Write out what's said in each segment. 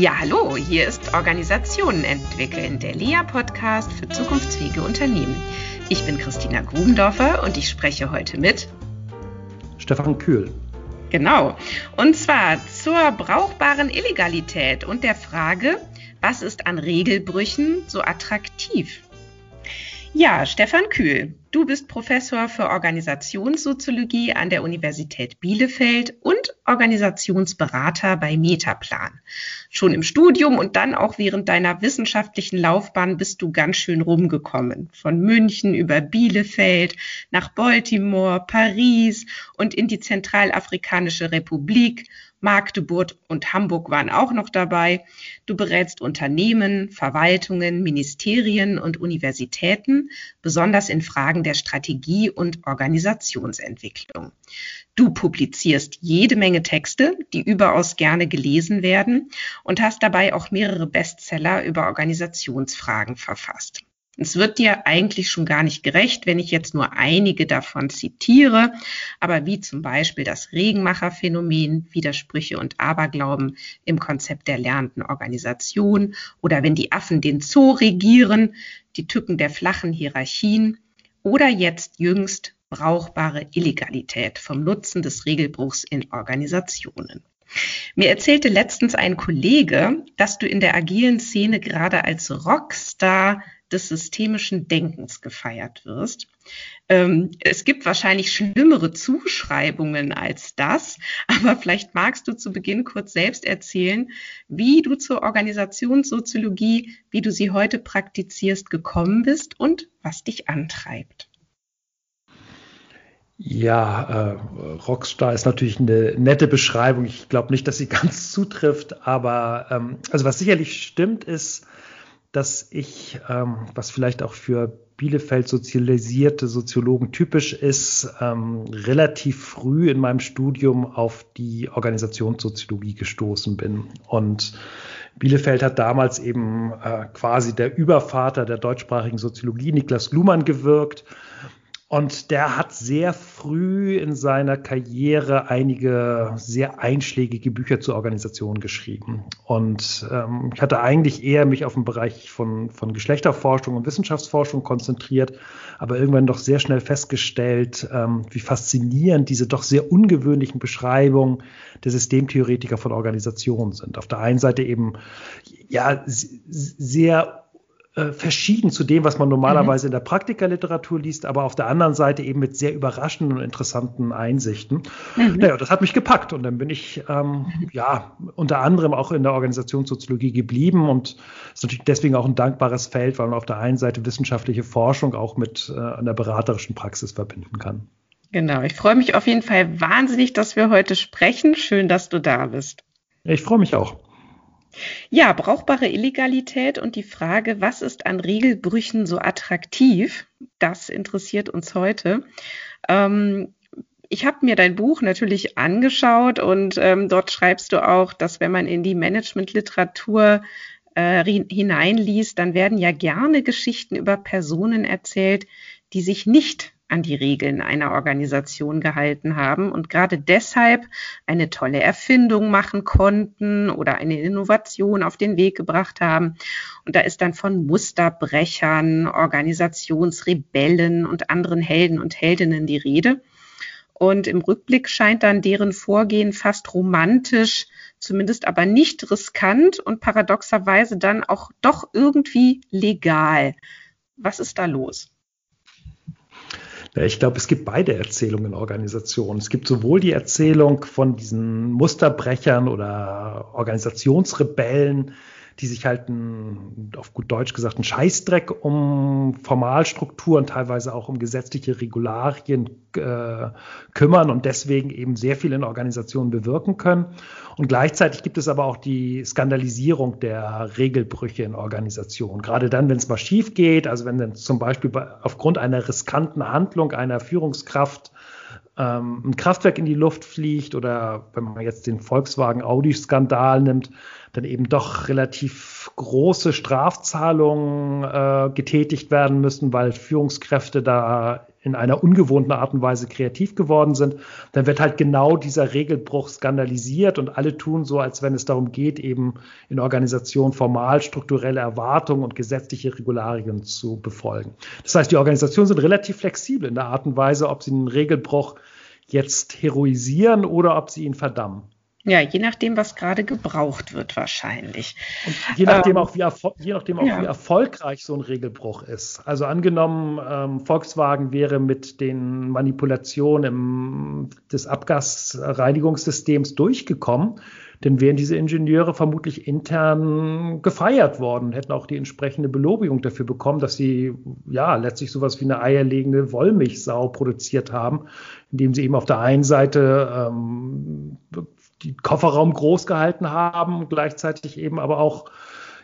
Ja, hallo, hier ist Organisationen entwickeln, der LEA-Podcast für zukunftsfähige Unternehmen. Ich bin Christina Grubendorfer und ich spreche heute mit Stefan Kühl. Genau. Und zwar zur brauchbaren Illegalität und der Frage, was ist an Regelbrüchen so attraktiv? Ja, Stefan Kühl, du bist Professor für Organisationssoziologie an der Universität Bielefeld und Organisationsberater bei Metaplan. Schon im Studium und dann auch während deiner wissenschaftlichen Laufbahn bist du ganz schön rumgekommen. Von München über Bielefeld nach Baltimore, Paris und in die Zentralafrikanische Republik Magdeburg und Hamburg waren auch noch dabei. Du berätst Unternehmen, Verwaltungen, Ministerien und Universitäten, besonders in Fragen der Strategie und Organisationsentwicklung. Du publizierst jede Menge Texte, die überaus gerne gelesen werden und hast dabei auch mehrere Bestseller über Organisationsfragen verfasst. Es wird dir eigentlich schon gar nicht gerecht, wenn ich jetzt nur einige davon zitiere, aber wie zum Beispiel das Regenmacherphänomen, Widersprüche und Aberglauben im Konzept der lernenden Organisation oder wenn die Affen den Zoo regieren, die Tücken der flachen Hierarchien oder jetzt jüngst brauchbare Illegalität vom Nutzen des Regelbruchs in Organisationen. Mir erzählte letztens ein Kollege, dass du in der agilen Szene gerade als Rockstar des systemischen Denkens gefeiert wirst. Ähm, es gibt wahrscheinlich schlimmere Zuschreibungen als das, aber vielleicht magst du zu Beginn kurz selbst erzählen, wie du zur Organisationssoziologie, wie du sie heute praktizierst, gekommen bist und was dich antreibt. Ja, äh, Rockstar ist natürlich eine nette Beschreibung. Ich glaube nicht, dass sie ganz zutrifft, aber ähm, also was sicherlich stimmt, ist, dass ich, ähm, was vielleicht auch für Bielefeld sozialisierte Soziologen typisch ist, ähm, relativ früh in meinem Studium auf die Organisationssoziologie gestoßen bin. Und Bielefeld hat damals eben äh, quasi der Übervater der deutschsprachigen Soziologie, Niklas Luhmann, gewirkt. Und der hat sehr früh in seiner Karriere einige sehr einschlägige Bücher zur Organisation geschrieben. Und ähm, ich hatte eigentlich eher mich auf den Bereich von, von Geschlechterforschung und Wissenschaftsforschung konzentriert, aber irgendwann doch sehr schnell festgestellt, ähm, wie faszinierend diese doch sehr ungewöhnlichen Beschreibungen der Systemtheoretiker von Organisationen sind. Auf der einen Seite eben ja sehr äh, verschieden zu dem, was man normalerweise mhm. in der Praktikerliteratur liest, aber auf der anderen Seite eben mit sehr überraschenden und interessanten Einsichten. Mhm. Naja, das hat mich gepackt und dann bin ich ähm, ja unter anderem auch in der Organisationssoziologie geblieben und ist natürlich deswegen auch ein dankbares Feld, weil man auf der einen Seite wissenschaftliche Forschung auch mit äh, einer beraterischen Praxis verbinden kann. Genau, ich freue mich auf jeden Fall wahnsinnig, dass wir heute sprechen. Schön, dass du da bist. Ich freue mich auch. Ja, brauchbare Illegalität und die Frage, was ist an Regelbrüchen so attraktiv, das interessiert uns heute. Ähm, ich habe mir dein Buch natürlich angeschaut und ähm, dort schreibst du auch, dass wenn man in die Managementliteratur äh, hineinliest, dann werden ja gerne Geschichten über Personen erzählt, die sich nicht an die Regeln einer Organisation gehalten haben und gerade deshalb eine tolle Erfindung machen konnten oder eine Innovation auf den Weg gebracht haben. Und da ist dann von Musterbrechern, Organisationsrebellen und anderen Helden und Heldinnen die Rede. Und im Rückblick scheint dann deren Vorgehen fast romantisch, zumindest aber nicht riskant und paradoxerweise dann auch doch irgendwie legal. Was ist da los? Ja, ich glaube, es gibt beide Erzählungen in Organisationen. Es gibt sowohl die Erzählung von diesen Musterbrechern oder Organisationsrebellen, die sich halt ein, auf gut Deutsch gesagt einen Scheißdreck um Formalstrukturen, teilweise auch um gesetzliche Regularien äh, kümmern und deswegen eben sehr viel in Organisationen bewirken können. Und gleichzeitig gibt es aber auch die Skandalisierung der Regelbrüche in Organisationen. Gerade dann, wenn es mal schief geht, also wenn dann zum Beispiel aufgrund einer riskanten Handlung einer Führungskraft ähm, ein Kraftwerk in die Luft fliegt oder wenn man jetzt den Volkswagen Audi-Skandal nimmt, dann eben doch relativ große Strafzahlungen äh, getätigt werden müssen, weil Führungskräfte da in einer ungewohnten Art und Weise kreativ geworden sind, dann wird halt genau dieser Regelbruch skandalisiert und alle tun so, als wenn es darum geht, eben in Organisationen formal strukturelle Erwartungen und gesetzliche Regularien zu befolgen. Das heißt, die Organisationen sind relativ flexibel in der Art und Weise, ob sie einen Regelbruch jetzt heroisieren oder ob sie ihn verdammen. Ja, je nachdem, was gerade gebraucht wird, wahrscheinlich. Und je nachdem ähm, auch, wie, je nachdem auch ja. wie erfolgreich so ein Regelbruch ist. Also angenommen, ähm, Volkswagen wäre mit den Manipulationen im, des Abgasreinigungssystems durchgekommen, dann wären diese Ingenieure vermutlich intern gefeiert worden, hätten auch die entsprechende Belobigung dafür bekommen, dass sie ja letztlich sowas wie eine eierlegende Wollmilchsau produziert haben, indem sie eben auf der einen Seite ähm, die Kofferraum groß gehalten haben gleichzeitig eben aber auch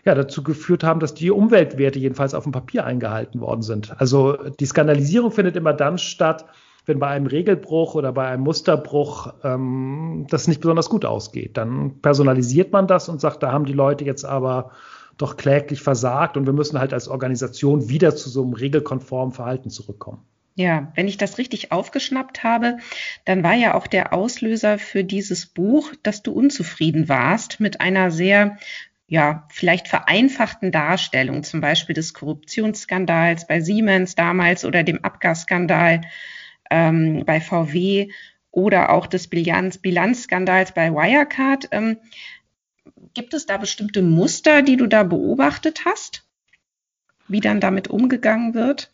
ja, dazu geführt haben, dass die Umweltwerte jedenfalls auf dem Papier eingehalten worden sind. Also die Skandalisierung findet immer dann statt, wenn bei einem Regelbruch oder bei einem Musterbruch ähm, das nicht besonders gut ausgeht. Dann personalisiert man das und sagt, da haben die Leute jetzt aber doch kläglich versagt und wir müssen halt als Organisation wieder zu so einem regelkonformen Verhalten zurückkommen. Ja, wenn ich das richtig aufgeschnappt habe, dann war ja auch der Auslöser für dieses Buch, dass du unzufrieden warst mit einer sehr, ja, vielleicht vereinfachten Darstellung, zum Beispiel des Korruptionsskandals bei Siemens damals oder dem Abgasskandal ähm, bei VW oder auch des Bilanz Bilanzskandals bei Wirecard. Ähm, gibt es da bestimmte Muster, die du da beobachtet hast, wie dann damit umgegangen wird?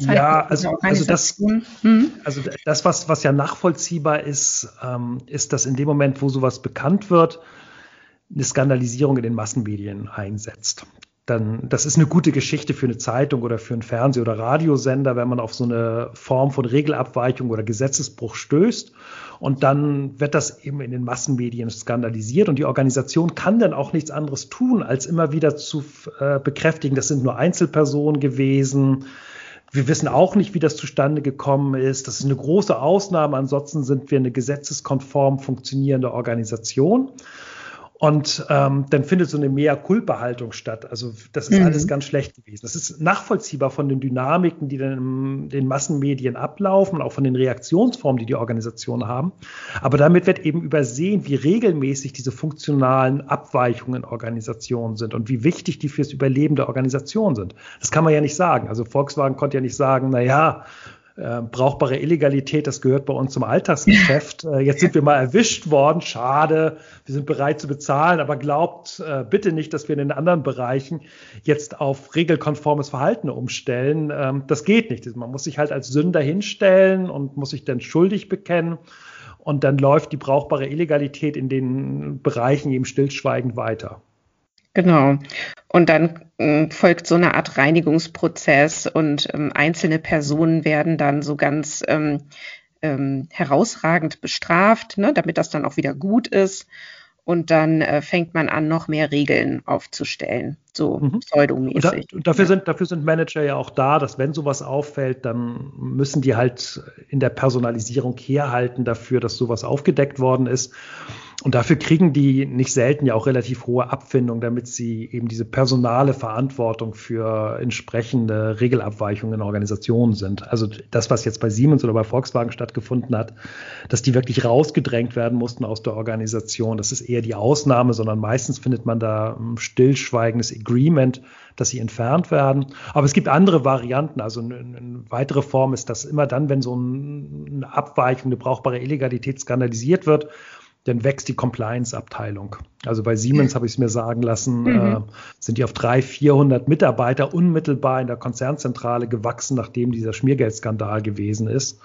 Ja, also, also das, hm? also das, was, was ja nachvollziehbar ist, ähm, ist, dass in dem Moment, wo sowas bekannt wird, eine Skandalisierung in den Massenmedien einsetzt. Dann, das ist eine gute Geschichte für eine Zeitung oder für einen Fernseh- oder Radiosender, wenn man auf so eine Form von Regelabweichung oder Gesetzesbruch stößt. Und dann wird das eben in den Massenmedien skandalisiert und die Organisation kann dann auch nichts anderes tun, als immer wieder zu äh, bekräftigen, das sind nur Einzelpersonen gewesen wir wissen auch nicht, wie das zustande gekommen ist. Das ist eine große Ausnahme. Ansonsten sind wir eine gesetzeskonform funktionierende Organisation. Und ähm, dann findet so eine mehr Kulpa-Haltung statt. Also das ist mhm. alles ganz schlecht gewesen. Das ist nachvollziehbar von den Dynamiken, die dann in den Massenmedien ablaufen, auch von den Reaktionsformen, die die Organisationen haben. Aber damit wird eben übersehen, wie regelmäßig diese funktionalen Abweichungen in Organisationen sind und wie wichtig die fürs Überleben der Organisation sind. Das kann man ja nicht sagen. Also Volkswagen konnte ja nicht sagen, na ja, äh, brauchbare Illegalität, das gehört bei uns zum Alltagsgeschäft. Äh, jetzt sind wir mal erwischt worden, schade, wir sind bereit zu bezahlen, aber glaubt äh, bitte nicht, dass wir in den anderen Bereichen jetzt auf regelkonformes Verhalten umstellen. Ähm, das geht nicht. Man muss sich halt als Sünder hinstellen und muss sich dann schuldig bekennen. Und dann läuft die brauchbare Illegalität in den Bereichen eben stillschweigend weiter. Genau. Und dann äh, folgt so eine Art Reinigungsprozess und ähm, einzelne Personen werden dann so ganz ähm, ähm, herausragend bestraft, ne, damit das dann auch wieder gut ist. Und dann äh, fängt man an, noch mehr Regeln aufzustellen, so mhm. pseudomäßig. Und, da, dafür, sind, dafür sind Manager ja auch da, dass wenn sowas auffällt, dann müssen die halt in der Personalisierung herhalten dafür, dass sowas aufgedeckt worden ist. Und dafür kriegen die nicht selten ja auch relativ hohe Abfindung, damit sie eben diese personale Verantwortung für entsprechende Regelabweichungen in Organisationen sind. Also das, was jetzt bei Siemens oder bei Volkswagen stattgefunden hat, dass die wirklich rausgedrängt werden mussten aus der Organisation, das ist eher die Ausnahme, sondern meistens findet man da ein stillschweigendes Agreement, dass sie entfernt werden. Aber es gibt andere Varianten. Also eine, eine weitere Form ist, dass immer dann, wenn so eine Abweichung, eine brauchbare Illegalität skandalisiert wird, dann wächst die Compliance-Abteilung. Also bei Siemens habe ich es mir sagen lassen, mhm. äh, sind die auf 300, 400 Mitarbeiter unmittelbar in der Konzernzentrale gewachsen, nachdem dieser Schmiergeldskandal gewesen ist.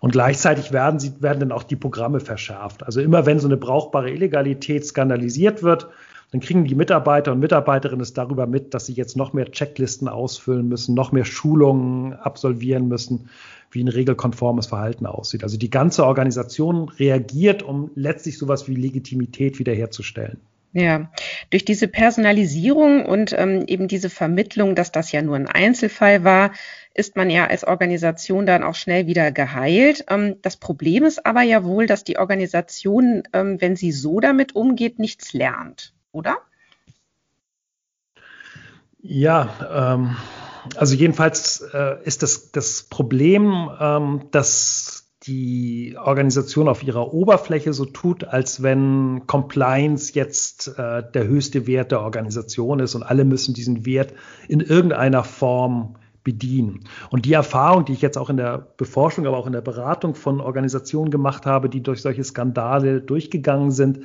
Und gleichzeitig werden, sie, werden dann auch die Programme verschärft. Also immer wenn so eine brauchbare Illegalität skandalisiert wird, dann kriegen die Mitarbeiter und Mitarbeiterinnen es darüber mit, dass sie jetzt noch mehr Checklisten ausfüllen müssen, noch mehr Schulungen absolvieren müssen, wie ein regelkonformes Verhalten aussieht. Also die ganze Organisation reagiert, um letztlich sowas wie Legitimität wiederherzustellen. Ja, durch diese Personalisierung und ähm, eben diese Vermittlung, dass das ja nur ein Einzelfall war, ist man ja als Organisation dann auch schnell wieder geheilt. Ähm, das Problem ist aber ja wohl, dass die Organisation, ähm, wenn sie so damit umgeht, nichts lernt, oder? Ja, ähm, also jedenfalls äh, ist das, das Problem, ähm, dass die Organisation auf ihrer Oberfläche so tut, als wenn Compliance jetzt äh, der höchste Wert der Organisation ist und alle müssen diesen Wert in irgendeiner Form bedienen. Und die Erfahrung, die ich jetzt auch in der Beforschung, aber auch in der Beratung von Organisationen gemacht habe, die durch solche Skandale durchgegangen sind,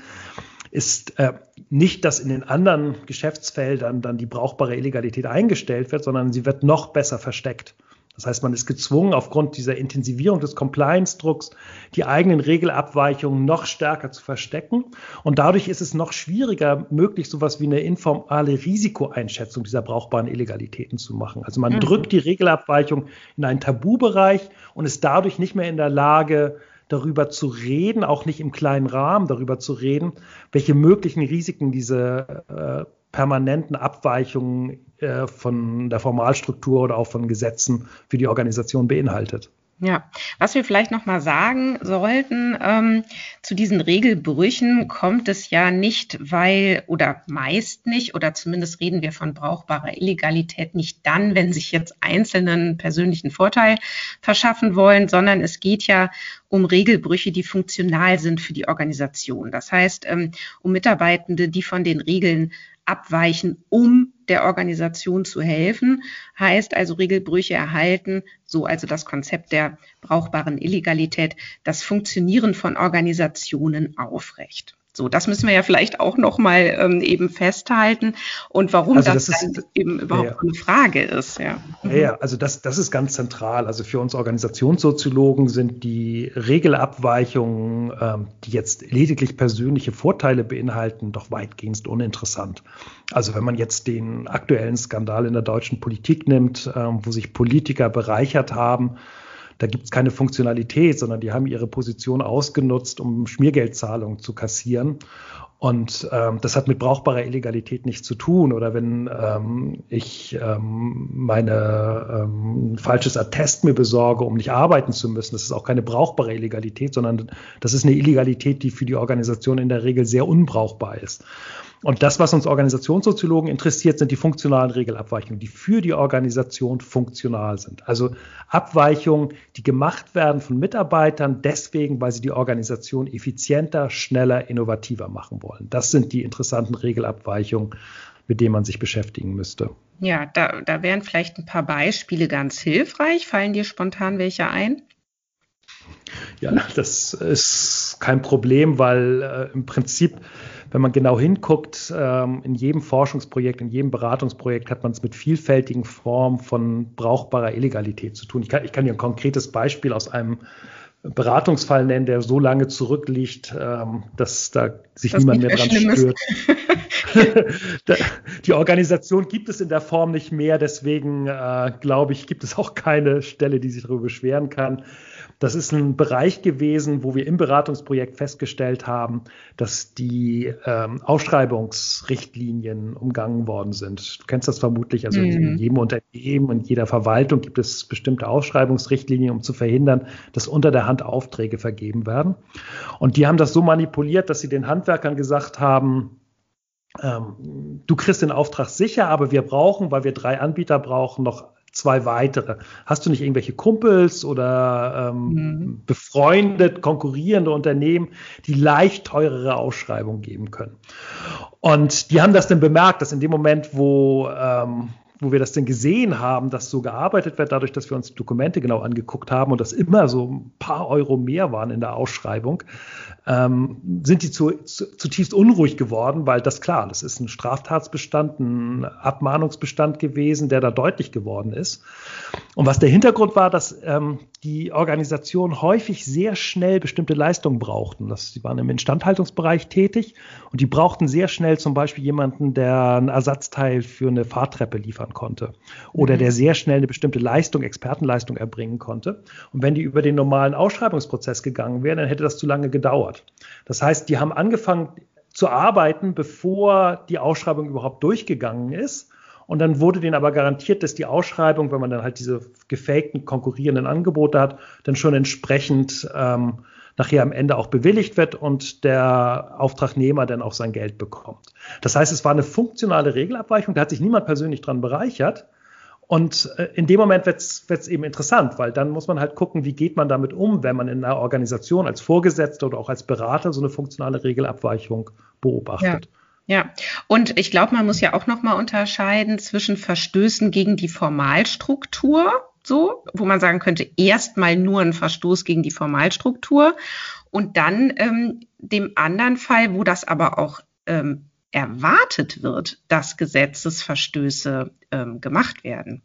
ist äh, nicht, dass in den anderen Geschäftsfeldern dann die brauchbare Illegalität eingestellt wird, sondern sie wird noch besser versteckt. Das heißt, man ist gezwungen, aufgrund dieser Intensivierung des Compliance-Drucks die eigenen Regelabweichungen noch stärker zu verstecken. Und dadurch ist es noch schwieriger, möglich sowas wie eine informale Risikoeinschätzung dieser brauchbaren Illegalitäten zu machen. Also man mhm. drückt die Regelabweichung in einen Tabubereich und ist dadurch nicht mehr in der Lage, darüber zu reden, auch nicht im kleinen Rahmen darüber zu reden, welche möglichen Risiken diese äh, permanenten Abweichungen äh, von der Formalstruktur oder auch von Gesetzen für die Organisation beinhaltet. Ja, was wir vielleicht noch mal sagen sollten, ähm, zu diesen Regelbrüchen kommt es ja nicht, weil oder meist nicht oder zumindest reden wir von brauchbarer Illegalität nicht dann, wenn sich jetzt Einzelnen persönlichen Vorteil verschaffen wollen, sondern es geht ja um Regelbrüche, die funktional sind für die Organisation. Das heißt, ähm, um Mitarbeitende, die von den Regeln abweichen, um der Organisation zu helfen. Heißt also Regelbrüche erhalten, so also das Konzept der brauchbaren Illegalität, das Funktionieren von Organisationen aufrecht. So, das müssen wir ja vielleicht auch noch mal ähm, eben festhalten und warum also das, das ist, eben überhaupt ja, eine Frage ist. Ja, mhm. ja also das, das ist ganz zentral. Also für uns Organisationssoziologen sind die Regelabweichungen, ähm, die jetzt lediglich persönliche Vorteile beinhalten, doch weitgehend uninteressant. Also wenn man jetzt den aktuellen Skandal in der deutschen Politik nimmt, ähm, wo sich Politiker bereichert haben, da gibt es keine Funktionalität, sondern die haben ihre Position ausgenutzt, um Schmiergeldzahlungen zu kassieren. Und ähm, das hat mit brauchbarer Illegalität nichts zu tun. Oder wenn ähm, ich ähm, meine ähm, falsches Attest mir besorge, um nicht arbeiten zu müssen, das ist auch keine brauchbare Illegalität, sondern das ist eine Illegalität, die für die Organisation in der Regel sehr unbrauchbar ist. Und das, was uns Organisationssoziologen interessiert, sind die funktionalen Regelabweichungen, die für die Organisation funktional sind. Also Abweichungen, die gemacht werden von Mitarbeitern deswegen, weil sie die Organisation effizienter, schneller, innovativer machen wollen. Das sind die interessanten Regelabweichungen, mit denen man sich beschäftigen müsste. Ja, da, da wären vielleicht ein paar Beispiele ganz hilfreich. Fallen dir spontan welche ein? Ja, das ist kein Problem, weil äh, im Prinzip wenn man genau hinguckt, ähm, in jedem Forschungsprojekt, in jedem Beratungsprojekt hat man es mit vielfältigen Formen von brauchbarer Illegalität zu tun. Ich kann, ich kann dir ein konkretes Beispiel aus einem Beratungsfall nennen, der so lange zurückliegt, ähm, dass da sich das niemand mehr dran stört. die Organisation gibt es in der Form nicht mehr, deswegen äh, glaube ich, gibt es auch keine Stelle, die sich darüber beschweren kann. Das ist ein Bereich gewesen, wo wir im Beratungsprojekt festgestellt haben, dass die ähm, Ausschreibungsrichtlinien umgangen worden sind. Du kennst das vermutlich, also mhm. in jedem Unternehmen und jeder Verwaltung gibt es bestimmte Ausschreibungsrichtlinien, um zu verhindern, dass unter der Hand Aufträge vergeben werden. Und die haben das so manipuliert, dass sie den Handwerkern gesagt haben, ähm, du kriegst den Auftrag sicher, aber wir brauchen, weil wir drei Anbieter brauchen, noch zwei weitere. Hast du nicht irgendwelche Kumpels oder ähm, mhm. befreundet, konkurrierende Unternehmen, die leicht teurere Ausschreibungen geben können? Und die haben das dann bemerkt, dass in dem Moment, wo ähm, wo wir das denn gesehen haben, dass so gearbeitet wird, dadurch, dass wir uns die Dokumente genau angeguckt haben und das immer so ein paar Euro mehr waren in der Ausschreibung, ähm, sind die zu, zu, zutiefst unruhig geworden, weil das klar, das ist ein Straftatsbestand, ein Abmahnungsbestand gewesen, der da deutlich geworden ist. Und was der Hintergrund war, dass ähm, die Organisation häufig sehr schnell bestimmte Leistungen brauchten. Das, sie waren im Instandhaltungsbereich tätig und die brauchten sehr schnell zum Beispiel jemanden, der ein Ersatzteil für eine Fahrtreppe liefern konnte oder mhm. der sehr schnell eine bestimmte Leistung, Expertenleistung erbringen konnte. Und wenn die über den normalen Ausschreibungsprozess gegangen wären, dann hätte das zu lange gedauert. Das heißt, die haben angefangen zu arbeiten, bevor die Ausschreibung überhaupt durchgegangen ist. Und dann wurde denen aber garantiert, dass die Ausschreibung, wenn man dann halt diese gefakten konkurrierenden Angebote hat, dann schon entsprechend ähm, nachher am Ende auch bewilligt wird und der Auftragnehmer dann auch sein Geld bekommt. Das heißt, es war eine funktionale Regelabweichung, da hat sich niemand persönlich dran bereichert. Und äh, in dem Moment wird es eben interessant, weil dann muss man halt gucken, wie geht man damit um, wenn man in einer Organisation als Vorgesetzter oder auch als Berater so eine funktionale Regelabweichung beobachtet. Ja. Ja, und ich glaube, man muss ja auch noch mal unterscheiden zwischen Verstößen gegen die Formalstruktur, so, wo man sagen könnte, erstmal nur ein Verstoß gegen die Formalstruktur und dann ähm, dem anderen Fall, wo das aber auch ähm, erwartet wird, dass Gesetzesverstöße ähm, gemacht werden.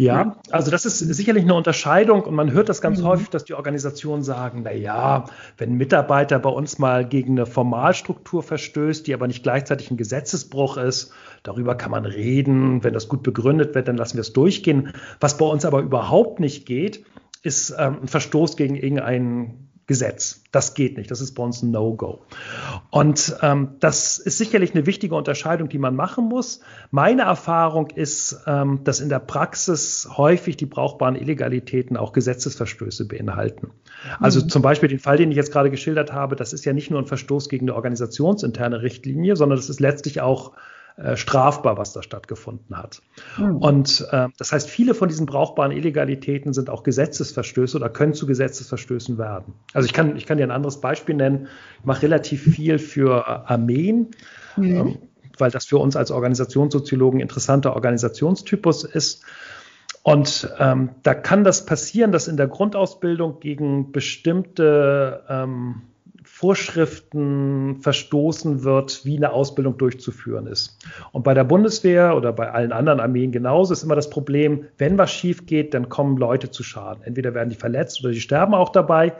Ja, also das ist sicherlich eine Unterscheidung und man hört das ganz mhm. häufig, dass die Organisationen sagen, na ja, wenn ein Mitarbeiter bei uns mal gegen eine Formalstruktur verstößt, die aber nicht gleichzeitig ein Gesetzesbruch ist, darüber kann man reden, wenn das gut begründet wird, dann lassen wir es durchgehen. Was bei uns aber überhaupt nicht geht, ist ähm, ein Verstoß gegen irgendeinen Gesetz. Das geht nicht. Das ist bei uns ein No-Go. Und ähm, das ist sicherlich eine wichtige Unterscheidung, die man machen muss. Meine Erfahrung ist, ähm, dass in der Praxis häufig die brauchbaren Illegalitäten auch Gesetzesverstöße beinhalten. Also mhm. zum Beispiel den Fall, den ich jetzt gerade geschildert habe, das ist ja nicht nur ein Verstoß gegen eine organisationsinterne Richtlinie, sondern das ist letztlich auch äh, strafbar, was da stattgefunden hat. Mhm. Und äh, das heißt, viele von diesen brauchbaren Illegalitäten sind auch Gesetzesverstöße oder können zu Gesetzesverstößen werden. Also ich kann, ich kann dir ein anderes Beispiel nennen. Ich mache relativ viel für Armeen. Mhm. Ähm, weil das für uns als Organisationssoziologen interessanter Organisationstypus ist. Und ähm, da kann das passieren, dass in der Grundausbildung gegen bestimmte ähm, Vorschriften verstoßen wird, wie eine Ausbildung durchzuführen ist. Und bei der Bundeswehr oder bei allen anderen Armeen genauso ist immer das Problem, wenn was schief geht, dann kommen Leute zu Schaden. Entweder werden die verletzt oder die sterben auch dabei.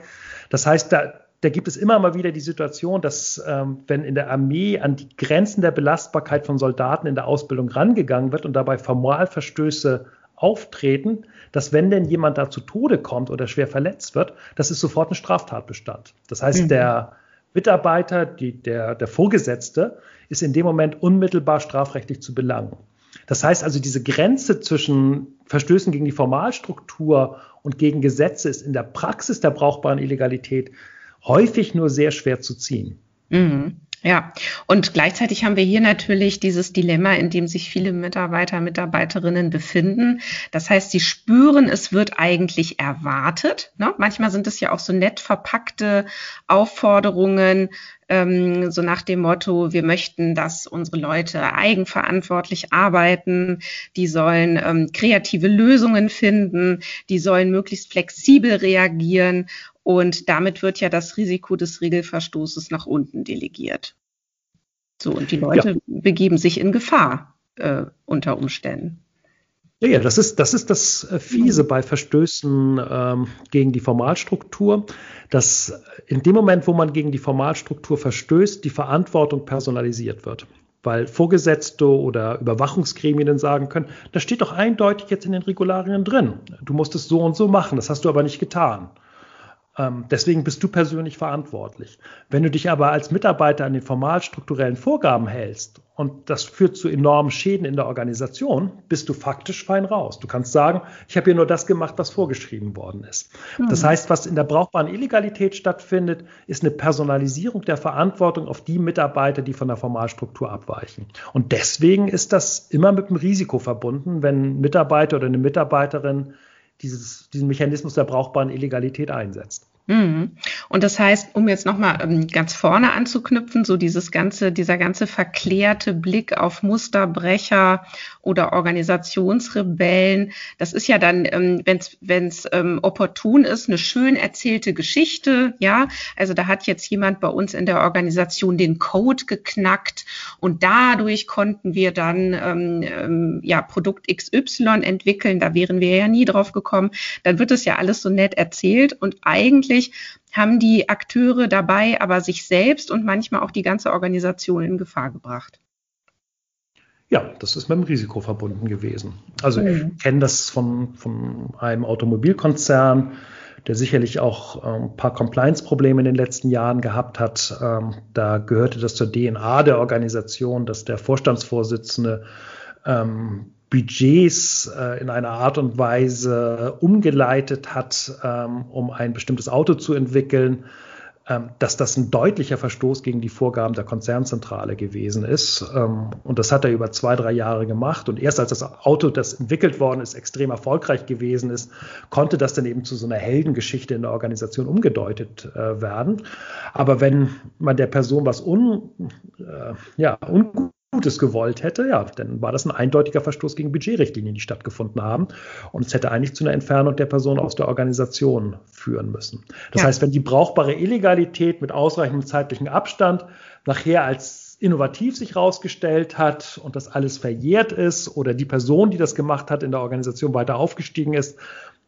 Das heißt, da, da gibt es immer mal wieder die Situation, dass ähm, wenn in der Armee an die Grenzen der Belastbarkeit von Soldaten in der Ausbildung rangegangen wird und dabei Formalverstöße auftreten, dass wenn denn jemand da zu Tode kommt oder schwer verletzt wird, das ist sofort ein Straftatbestand. Das heißt, mhm. der Mitarbeiter, die, der, der Vorgesetzte, ist in dem Moment unmittelbar strafrechtlich zu belangen. Das heißt also, diese Grenze zwischen Verstößen gegen die Formalstruktur und gegen Gesetze ist in der Praxis der brauchbaren Illegalität häufig nur sehr schwer zu ziehen. Mhm. Ja, und gleichzeitig haben wir hier natürlich dieses Dilemma, in dem sich viele Mitarbeiter, Mitarbeiterinnen befinden. Das heißt, sie spüren, es wird eigentlich erwartet. Ne? Manchmal sind es ja auch so nett verpackte Aufforderungen, ähm, so nach dem Motto, wir möchten, dass unsere Leute eigenverantwortlich arbeiten, die sollen ähm, kreative Lösungen finden, die sollen möglichst flexibel reagieren und damit wird ja das Risiko des Regelverstoßes nach unten delegiert. So, und die Leute ja. begeben sich in Gefahr äh, unter Umständen. Ja, ja, das ist das, ist das äh, Fiese bei Verstößen ähm, gegen die Formalstruktur, dass in dem Moment, wo man gegen die Formalstruktur verstößt, die Verantwortung personalisiert wird. Weil Vorgesetzte oder Überwachungsgremien sagen können, das steht doch eindeutig jetzt in den Regularien drin. Du musst es so und so machen, das hast du aber nicht getan. Ähm, deswegen bist du persönlich verantwortlich. Wenn du dich aber als Mitarbeiter an den formalstrukturellen Vorgaben hältst und das führt zu enormen Schäden in der Organisation, bist du faktisch fein raus. Du kannst sagen, ich habe hier nur das gemacht, was vorgeschrieben worden ist. Mhm. Das heißt, was in der brauchbaren Illegalität stattfindet, ist eine Personalisierung der Verantwortung auf die Mitarbeiter, die von der Formalstruktur abweichen. Und deswegen ist das immer mit einem Risiko verbunden, wenn ein Mitarbeiter oder eine Mitarbeiterin dieses, diesen Mechanismus der brauchbaren Illegalität einsetzt. Mhm. Und das heißt, um jetzt nochmal ähm, ganz vorne anzuknüpfen, so dieses ganze, dieser ganze verklärte Blick auf Musterbrecher oder Organisationsrebellen, das ist ja dann, ähm, wenn es ähm, opportun ist, eine schön erzählte Geschichte, ja. Also da hat jetzt jemand bei uns in der Organisation den Code geknackt und dadurch konnten wir dann ähm, ähm, ja Produkt XY entwickeln. Da wären wir ja nie drauf gekommen. Dann wird es ja alles so nett erzählt und eigentlich eigentlich haben die Akteure dabei aber sich selbst und manchmal auch die ganze Organisation in Gefahr gebracht. Ja, das ist mit dem Risiko verbunden gewesen. Also mhm. ich kenne das von, von einem Automobilkonzern, der sicherlich auch ein paar Compliance-Probleme in den letzten Jahren gehabt hat. Ähm, da gehörte das zur DNA der Organisation, dass der Vorstandsvorsitzende ähm, Budgets äh, in einer Art und Weise umgeleitet hat, ähm, um ein bestimmtes Auto zu entwickeln, ähm, dass das ein deutlicher Verstoß gegen die Vorgaben der Konzernzentrale gewesen ist. Ähm, und das hat er über zwei, drei Jahre gemacht. Und erst als das Auto, das entwickelt worden ist, extrem erfolgreich gewesen ist, konnte das dann eben zu so einer Heldengeschichte in der Organisation umgedeutet äh, werden. Aber wenn man der Person was un, äh, ja, ungut Gutes gewollt hätte, ja, dann war das ein eindeutiger Verstoß gegen Budgetrichtlinien, die stattgefunden haben. Und es hätte eigentlich zu einer Entfernung der Person aus der Organisation führen müssen. Das ja. heißt, wenn die brauchbare Illegalität mit ausreichendem zeitlichen Abstand nachher als innovativ sich herausgestellt hat und das alles verjährt ist oder die Person, die das gemacht hat, in der Organisation weiter aufgestiegen ist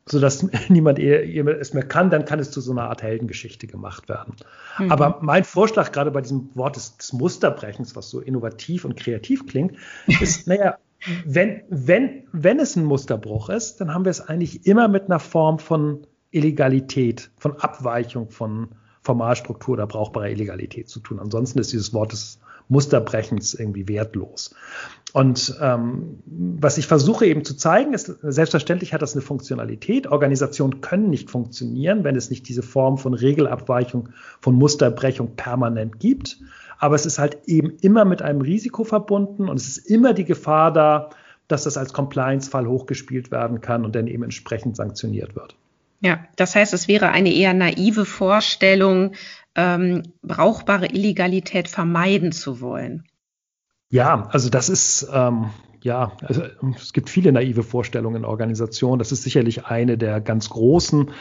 sodass niemand es mehr kann, dann kann es zu so einer Art Heldengeschichte gemacht werden. Mhm. Aber mein Vorschlag gerade bei diesem Wort des, des, Musterbrechens, was so innovativ und kreativ klingt, ist, naja, wenn, wenn, wenn es ein Musterbruch ist, dann haben wir es eigentlich immer mit einer Form von Illegalität, von Abweichung von Formalstruktur oder brauchbarer Illegalität zu tun. Ansonsten ist dieses Wort des Musterbrechens irgendwie wertlos. Und ähm, was ich versuche eben zu zeigen, ist, selbstverständlich hat das eine Funktionalität. Organisationen können nicht funktionieren, wenn es nicht diese Form von Regelabweichung, von Musterbrechung permanent gibt. Aber es ist halt eben immer mit einem Risiko verbunden und es ist immer die Gefahr da, dass das als Compliance-Fall hochgespielt werden kann und dann eben entsprechend sanktioniert wird. Ja, das heißt, es wäre eine eher naive Vorstellung, ähm, brauchbare Illegalität vermeiden zu wollen. Ja, also das ist, ähm, ja, also es gibt viele naive Vorstellungen in Organisationen. Das ist sicherlich eine der ganz großen,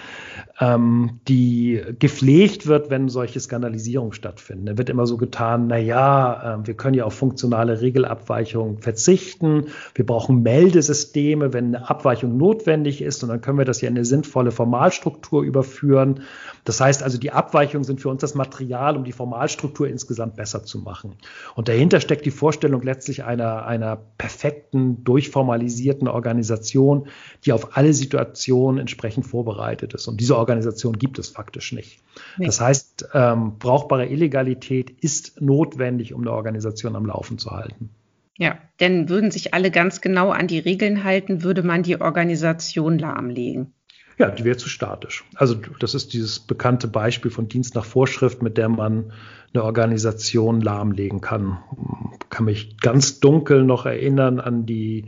ähm, die gepflegt wird, wenn solche Skandalisierungen stattfinden. Da wird immer so getan, na ja, äh, wir können ja auf funktionale Regelabweichungen verzichten. Wir brauchen Meldesysteme, wenn eine Abweichung notwendig ist. Und dann können wir das ja in eine sinnvolle Formalstruktur überführen. Das heißt also, die Abweichungen sind für uns das Material, um die Formalstruktur insgesamt besser zu machen. Und dahinter steckt die Vorstellung letztlich einer, einer perfekten, durchformalisierten Organisation, die auf alle Situationen entsprechend vorbereitet ist. Und diese Organisation gibt es faktisch nicht. Nee. Das heißt, ähm, brauchbare Illegalität ist notwendig, um eine Organisation am Laufen zu halten. Ja, denn würden sich alle ganz genau an die Regeln halten, würde man die Organisation lahmlegen. Ja, die wäre zu statisch. Also das ist dieses bekannte Beispiel von Dienst nach Vorschrift, mit der man eine Organisation lahmlegen kann. Ich kann mich ganz dunkel noch erinnern an die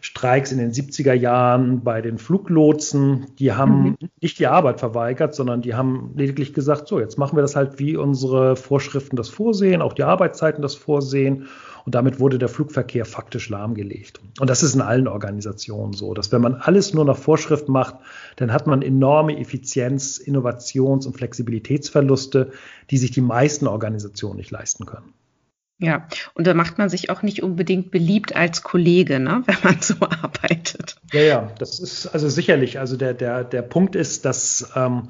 Streiks in den 70er Jahren bei den Fluglotsen. Die haben mhm. nicht die Arbeit verweigert, sondern die haben lediglich gesagt, so, jetzt machen wir das halt, wie unsere Vorschriften das vorsehen, auch die Arbeitszeiten das vorsehen. Und damit wurde der Flugverkehr faktisch lahmgelegt. Und das ist in allen Organisationen so, dass wenn man alles nur nach Vorschrift macht, dann hat man enorme Effizienz, Innovations- und Flexibilitätsverluste, die sich die meisten Organisationen nicht leisten können. Ja, und da macht man sich auch nicht unbedingt beliebt als Kollege, ne, wenn man so arbeitet. Ja, ja, das ist also sicherlich. Also der, der, der Punkt ist, dass ähm,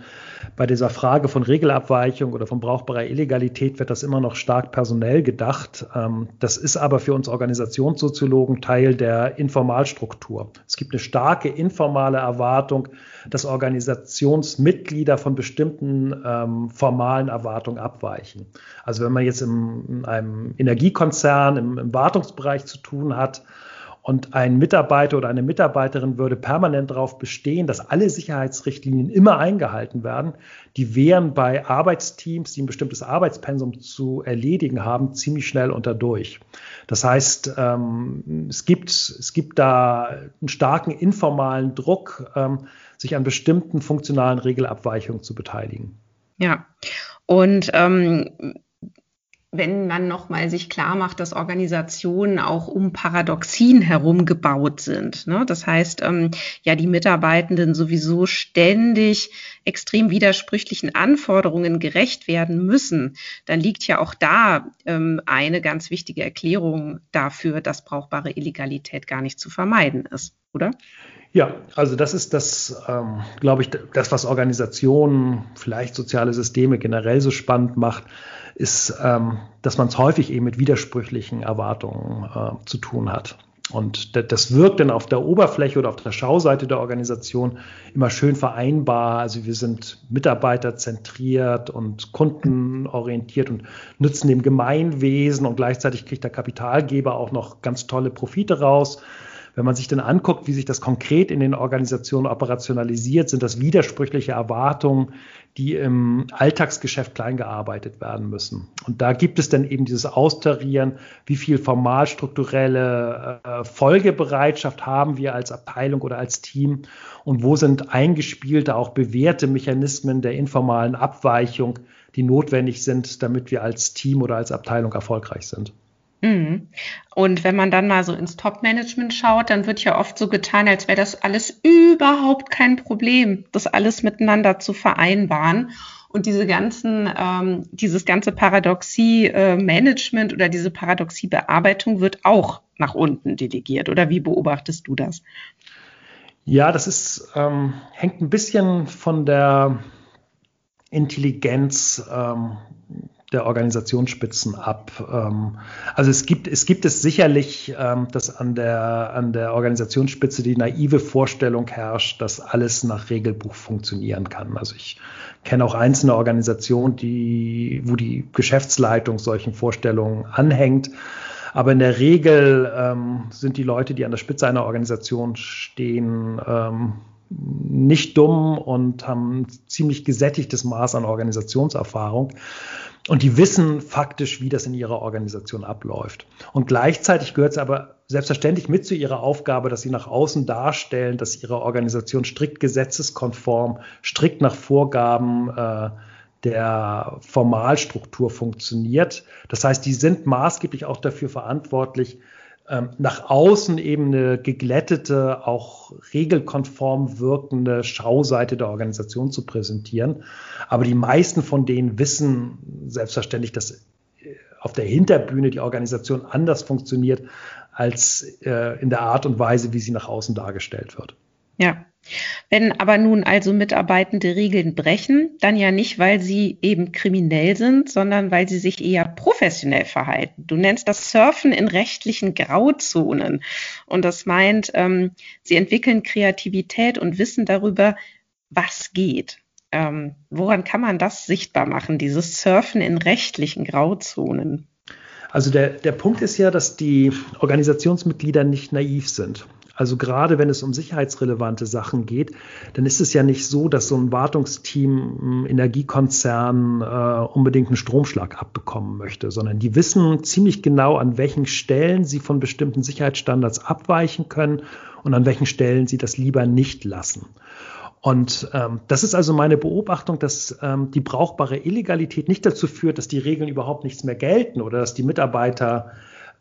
bei dieser Frage von Regelabweichung oder von brauchbarer Illegalität wird das immer noch stark personell gedacht. Ähm, das ist aber für uns Organisationssoziologen Teil der Informalstruktur. Es gibt eine starke informale Erwartung, dass Organisationsmitglieder von bestimmten ähm, formalen Erwartungen abweichen. Also wenn man jetzt im, in einem Energiekonzern im, im Wartungsbereich zu tun hat, und ein Mitarbeiter oder eine Mitarbeiterin würde permanent darauf bestehen, dass alle Sicherheitsrichtlinien immer eingehalten werden. Die wären bei Arbeitsteams, die ein bestimmtes Arbeitspensum zu erledigen haben, ziemlich schnell unter durch. Das heißt, ähm, es, gibt, es gibt da einen starken informalen Druck, ähm, sich an bestimmten funktionalen Regelabweichungen zu beteiligen. Ja, und ähm, wenn man nochmal sich klar macht, dass Organisationen auch um Paradoxien herum gebaut sind. Ne? Das heißt, ähm, ja, die Mitarbeitenden sowieso ständig extrem widersprüchlichen Anforderungen gerecht werden müssen, dann liegt ja auch da ähm, eine ganz wichtige Erklärung dafür, dass brauchbare Illegalität gar nicht zu vermeiden ist, oder? Ja, also das ist das, ähm, glaube ich, das, was Organisationen, vielleicht soziale Systeme generell so spannend macht ist, ähm, dass man es häufig eben mit widersprüchlichen Erwartungen äh, zu tun hat. Und das wirkt dann auf der Oberfläche oder auf der Schauseite der Organisation immer schön vereinbar. Also wir sind mitarbeiterzentriert und kundenorientiert und nützen dem Gemeinwesen und gleichzeitig kriegt der Kapitalgeber auch noch ganz tolle Profite raus. Wenn man sich dann anguckt, wie sich das konkret in den Organisationen operationalisiert, sind das widersprüchliche Erwartungen, die im Alltagsgeschäft klein gearbeitet werden müssen. Und da gibt es dann eben dieses Austarieren, wie viel formal strukturelle äh, Folgebereitschaft haben wir als Abteilung oder als Team und wo sind eingespielte, auch bewährte Mechanismen der informalen Abweichung, die notwendig sind, damit wir als Team oder als Abteilung erfolgreich sind. Mhm. Und wenn man dann mal so ins Top-Management schaut, dann wird ja oft so getan, als wäre das alles überhaupt kein Problem, das alles miteinander zu vereinbaren. Und diese ganzen, ähm, dieses ganze Paradoxie-Management äh, oder diese Paradoxie-Bearbeitung wird auch nach unten delegiert. Oder wie beobachtest du das? Ja, das ist, ähm, hängt ein bisschen von der Intelligenz ähm, der Organisationsspitzen ab. Ähm, also es gibt, es gibt es sicherlich, ähm, dass an der, an der Organisationsspitze die naive Vorstellung herrscht, dass alles nach Regelbuch funktionieren kann. Also ich kenne auch einzelne Organisationen, die, wo die Geschäftsleitung solchen Vorstellungen anhängt. Aber in der Regel ähm, sind die Leute, die an der Spitze einer Organisation stehen, ähm, nicht dumm und haben ein ziemlich gesättigtes Maß an Organisationserfahrung. Und die wissen faktisch, wie das in ihrer Organisation abläuft. Und gleichzeitig gehört es aber selbstverständlich mit zu ihrer Aufgabe, dass sie nach außen darstellen, dass ihre Organisation strikt gesetzeskonform, strikt nach Vorgaben äh, der Formalstruktur funktioniert. Das heißt, die sind maßgeblich auch dafür verantwortlich, ähm, nach außen eben eine geglättete, auch regelkonform wirkende Schauseite der Organisation zu präsentieren. Aber die meisten von denen wissen selbstverständlich, dass äh, auf der Hinterbühne die Organisation anders funktioniert als äh, in der Art und Weise, wie sie nach außen dargestellt wird. Ja. Wenn aber nun also Mitarbeitende Regeln brechen, dann ja nicht, weil sie eben kriminell sind, sondern weil sie sich eher professionell verhalten. Du nennst das Surfen in rechtlichen Grauzonen. Und das meint, ähm, sie entwickeln Kreativität und Wissen darüber, was geht. Ähm, woran kann man das sichtbar machen, dieses Surfen in rechtlichen Grauzonen? Also der, der Punkt ist ja, dass die Organisationsmitglieder nicht naiv sind. Also gerade wenn es um sicherheitsrelevante Sachen geht, dann ist es ja nicht so, dass so ein Wartungsteam, ein Energiekonzern äh, unbedingt einen Stromschlag abbekommen möchte, sondern die wissen ziemlich genau, an welchen Stellen sie von bestimmten Sicherheitsstandards abweichen können und an welchen Stellen sie das lieber nicht lassen. Und ähm, das ist also meine Beobachtung, dass ähm, die brauchbare Illegalität nicht dazu führt, dass die Regeln überhaupt nichts mehr gelten oder dass die Mitarbeiter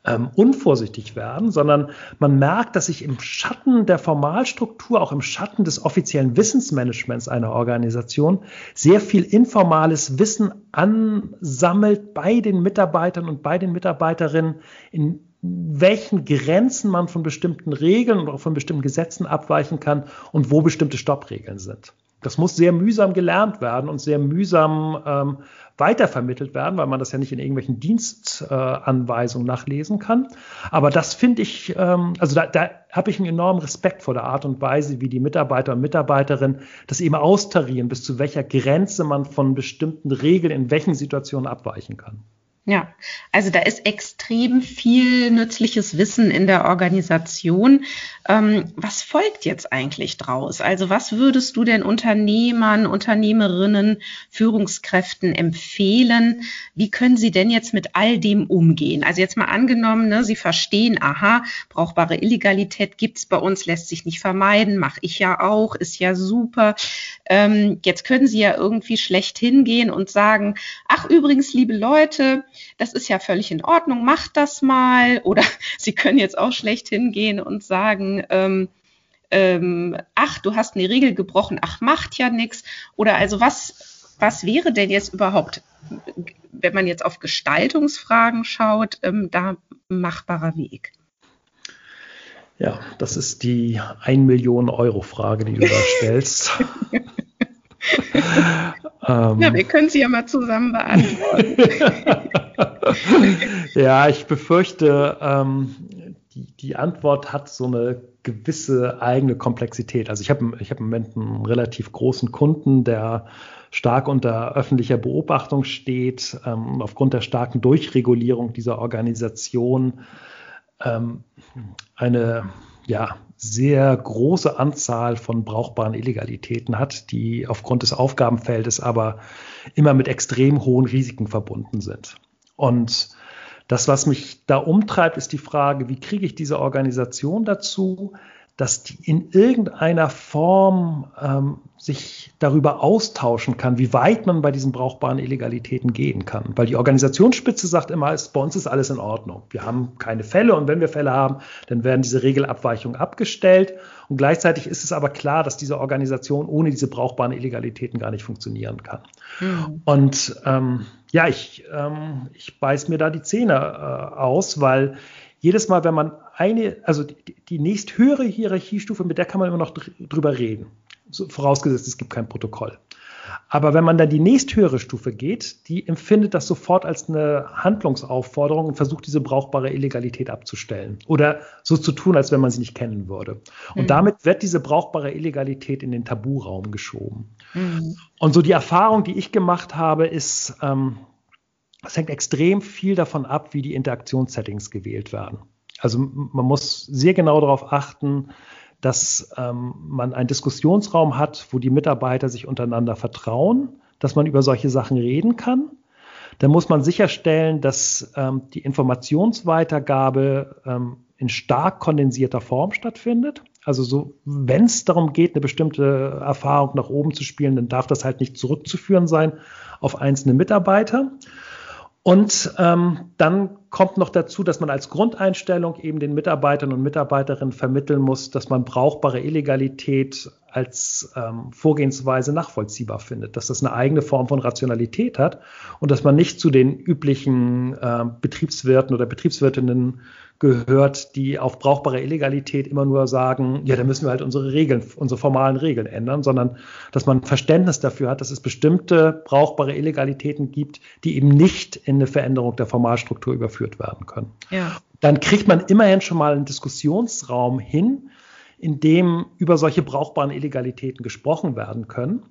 ähm, unvorsichtig werden, sondern man merkt, dass sich im Schatten der Formalstruktur, auch im Schatten des offiziellen Wissensmanagements einer Organisation sehr viel informales Wissen ansammelt bei den Mitarbeitern und bei den Mitarbeiterinnen, in welchen Grenzen man von bestimmten Regeln auch von bestimmten Gesetzen abweichen kann und wo bestimmte Stoppregeln sind. Das muss sehr mühsam gelernt werden und sehr mühsam ähm, weitervermittelt werden, weil man das ja nicht in irgendwelchen Dienstanweisungen äh, nachlesen kann. Aber das finde ich, ähm, also da, da habe ich einen enormen Respekt vor der Art und Weise, wie die Mitarbeiter und Mitarbeiterinnen das eben austarieren, bis zu welcher Grenze man von bestimmten Regeln in welchen Situationen abweichen kann. Ja, also da ist extrem viel nützliches Wissen in der Organisation. Ähm, was folgt jetzt eigentlich draus? Also was würdest du den Unternehmern, Unternehmerinnen, Führungskräften empfehlen? Wie können sie denn jetzt mit all dem umgehen? Also jetzt mal angenommen, ne, sie verstehen, aha, brauchbare Illegalität gibt's bei uns, lässt sich nicht vermeiden, mache ich ja auch, ist ja super. Ähm, jetzt können sie ja irgendwie schlecht hingehen und sagen, ach übrigens, liebe Leute, das ist ja völlig in Ordnung, macht das mal. Oder Sie können jetzt auch schlecht hingehen und sagen, ähm, ähm, ach, du hast eine Regel gebrochen, ach, macht ja nichts. Oder also was, was wäre denn jetzt überhaupt, wenn man jetzt auf Gestaltungsfragen schaut, ähm, da machbarer Weg? Ja, das ist die 1 Million Euro Frage, die du da stellst. ähm, ja, wir können sie ja mal zusammen beantworten. ja, ich befürchte, ähm, die, die Antwort hat so eine gewisse eigene Komplexität. Also ich habe ich hab im Moment einen relativ großen Kunden, der stark unter öffentlicher Beobachtung steht, ähm, aufgrund der starken Durchregulierung dieser Organisation ähm, eine ja, sehr große Anzahl von brauchbaren Illegalitäten hat, die aufgrund des Aufgabenfeldes aber immer mit extrem hohen Risiken verbunden sind. Und das, was mich da umtreibt, ist die Frage, wie kriege ich diese Organisation dazu, dass die in irgendeiner Form ähm, sich darüber austauschen kann, wie weit man bei diesen brauchbaren Illegalitäten gehen kann. Weil die Organisationsspitze sagt immer, ist, bei uns ist alles in Ordnung. Wir haben keine Fälle und wenn wir Fälle haben, dann werden diese Regelabweichungen abgestellt. Und gleichzeitig ist es aber klar, dass diese Organisation ohne diese brauchbaren Illegalitäten gar nicht funktionieren kann. Mhm. Und ähm, ja, ich, ähm, ich beiß mir da die Zähne äh, aus, weil jedes Mal, wenn man eine, also die, die nächsthöhere Hierarchiestufe, mit der kann man immer noch drüber reden. So, vorausgesetzt, es gibt kein Protokoll. Aber wenn man dann die nächsthöhere Stufe geht, die empfindet das sofort als eine Handlungsaufforderung und versucht, diese brauchbare Illegalität abzustellen oder so zu tun, als wenn man sie nicht kennen würde. Und mhm. damit wird diese brauchbare Illegalität in den Taburaum geschoben. Mhm. Und so die Erfahrung, die ich gemacht habe, ist, ähm, es hängt extrem viel davon ab, wie die Interaktionssettings gewählt werden. Also man muss sehr genau darauf achten, dass ähm, man einen Diskussionsraum hat, wo die Mitarbeiter sich untereinander vertrauen, dass man über solche Sachen reden kann. Dann muss man sicherstellen, dass ähm, die Informationsweitergabe ähm, in stark kondensierter Form stattfindet. Also so, wenn es darum geht, eine bestimmte Erfahrung nach oben zu spielen, dann darf das halt nicht zurückzuführen sein auf einzelne Mitarbeiter. Und ähm, dann kommt noch dazu, dass man als Grundeinstellung eben den Mitarbeitern und Mitarbeiterinnen vermitteln muss, dass man brauchbare Illegalität als ähm, Vorgehensweise nachvollziehbar findet, dass das eine eigene Form von Rationalität hat und dass man nicht zu den üblichen äh, Betriebswirten oder Betriebswirtinnen gehört, die auf brauchbare Illegalität immer nur sagen, ja, da müssen wir halt unsere Regeln, unsere formalen Regeln ändern, sondern dass man Verständnis dafür hat, dass es bestimmte brauchbare Illegalitäten gibt, die eben nicht in eine Veränderung der Formalstruktur überführt werden können. Ja. Dann kriegt man immerhin schon mal einen Diskussionsraum hin, in dem über solche brauchbaren Illegalitäten gesprochen werden können.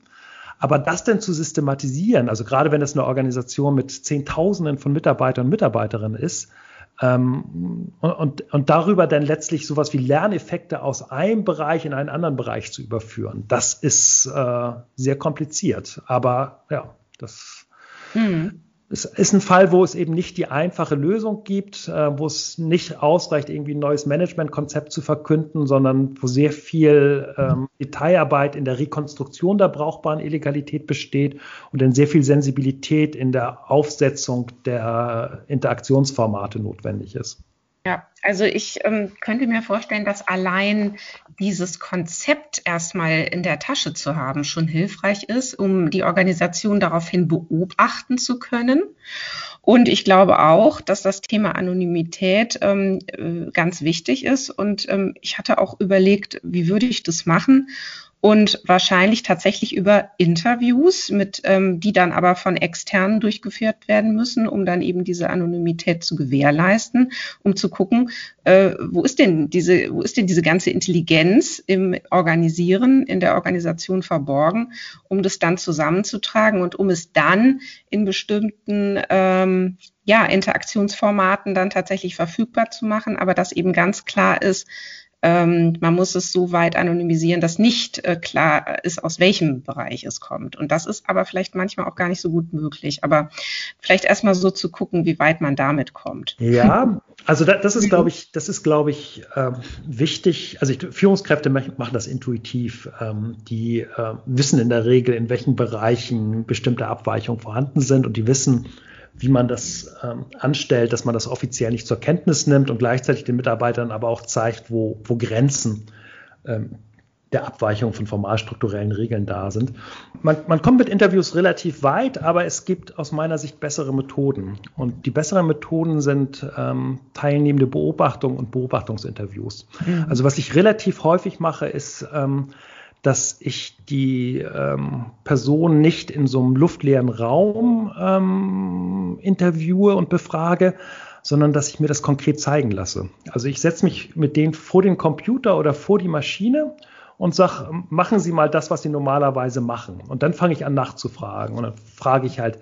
Aber das denn zu systematisieren, also gerade wenn es eine Organisation mit Zehntausenden von Mitarbeitern und Mitarbeiterinnen ist, ähm, und, und darüber dann letztlich sowas wie Lerneffekte aus einem Bereich in einen anderen Bereich zu überführen, das ist äh, sehr kompliziert. Aber ja, das. Hm es ist ein Fall, wo es eben nicht die einfache Lösung gibt, äh, wo es nicht ausreicht, irgendwie ein neues Managementkonzept zu verkünden, sondern wo sehr viel ähm, Detailarbeit in der Rekonstruktion der brauchbaren Illegalität besteht und dann sehr viel Sensibilität in der Aufsetzung der Interaktionsformate notwendig ist. Ja, also ich ähm, könnte mir vorstellen, dass allein dieses Konzept erstmal in der Tasche zu haben schon hilfreich ist, um die Organisation daraufhin beobachten zu können. Und ich glaube auch, dass das Thema Anonymität ähm, äh, ganz wichtig ist. Und ähm, ich hatte auch überlegt, wie würde ich das machen? Und wahrscheinlich tatsächlich über Interviews, mit, ähm, die dann aber von externen durchgeführt werden müssen, um dann eben diese Anonymität zu gewährleisten, um zu gucken, äh, wo ist denn diese, wo ist denn diese ganze Intelligenz im Organisieren, in der Organisation verborgen, um das dann zusammenzutragen und um es dann in bestimmten ähm, ja, Interaktionsformaten dann tatsächlich verfügbar zu machen, aber dass eben ganz klar ist, ähm, man muss es so weit anonymisieren, dass nicht äh, klar ist, aus welchem Bereich es kommt. Und das ist aber vielleicht manchmal auch gar nicht so gut möglich. Aber vielleicht erstmal so zu gucken, wie weit man damit kommt. Ja, also da, das ist, glaube ich, das ist, glaube ich, äh, wichtig. Also ich, Führungskräfte machen das intuitiv. Ähm, die äh, wissen in der Regel, in welchen Bereichen bestimmte Abweichungen vorhanden sind und die wissen, wie man das ähm, anstellt, dass man das offiziell nicht zur Kenntnis nimmt und gleichzeitig den Mitarbeitern aber auch zeigt, wo, wo Grenzen ähm, der Abweichung von formalstrukturellen Regeln da sind. Man, man kommt mit Interviews relativ weit, aber es gibt aus meiner Sicht bessere Methoden. Und die besseren Methoden sind ähm, teilnehmende Beobachtung und Beobachtungsinterviews. Mhm. Also was ich relativ häufig mache, ist ähm, dass ich die ähm, Person nicht in so einem luftleeren Raum ähm, interviewe und befrage, sondern dass ich mir das konkret zeigen lasse. Also ich setze mich mit denen vor den Computer oder vor die Maschine und sage, machen Sie mal das, was Sie normalerweise machen. Und dann fange ich an nachzufragen und dann frage ich halt,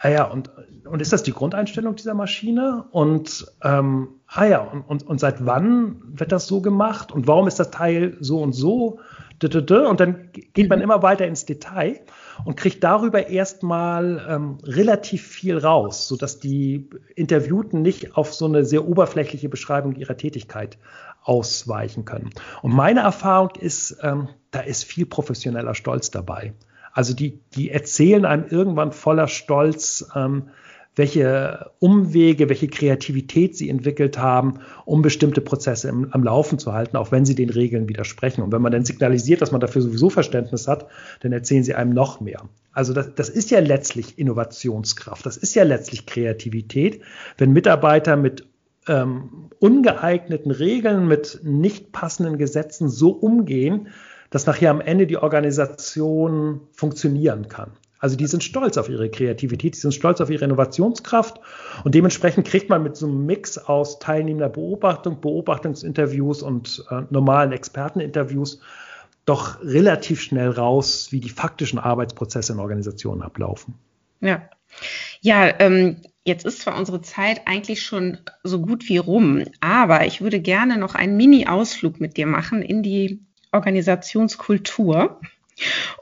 ah ja, und, und ist das die Grundeinstellung dieser Maschine? Und ähm, ah ja, und, und, und seit wann wird das so gemacht und warum ist das Teil so und so? Und dann geht man immer weiter ins Detail und kriegt darüber erstmal ähm, relativ viel raus, sodass die Interviewten nicht auf so eine sehr oberflächliche Beschreibung ihrer Tätigkeit ausweichen können. Und meine Erfahrung ist, ähm, da ist viel professioneller Stolz dabei. Also die, die erzählen einem irgendwann voller Stolz, ähm, welche Umwege, welche Kreativität sie entwickelt haben, um bestimmte Prozesse im, am Laufen zu halten, auch wenn sie den Regeln widersprechen. Und wenn man dann signalisiert, dass man dafür sowieso Verständnis hat, dann erzählen sie einem noch mehr. Also das, das ist ja letztlich Innovationskraft, das ist ja letztlich Kreativität, wenn Mitarbeiter mit ähm, ungeeigneten Regeln, mit nicht passenden Gesetzen so umgehen, dass nachher am Ende die Organisation funktionieren kann. Also die sind stolz auf ihre Kreativität, die sind stolz auf ihre Innovationskraft und dementsprechend kriegt man mit so einem Mix aus teilnehmender Beobachtung, Beobachtungsinterviews und äh, normalen Experteninterviews doch relativ schnell raus, wie die faktischen Arbeitsprozesse in Organisationen ablaufen. Ja, ja, ähm, jetzt ist zwar unsere Zeit eigentlich schon so gut wie rum, aber ich würde gerne noch einen Mini-Ausflug mit dir machen in die Organisationskultur.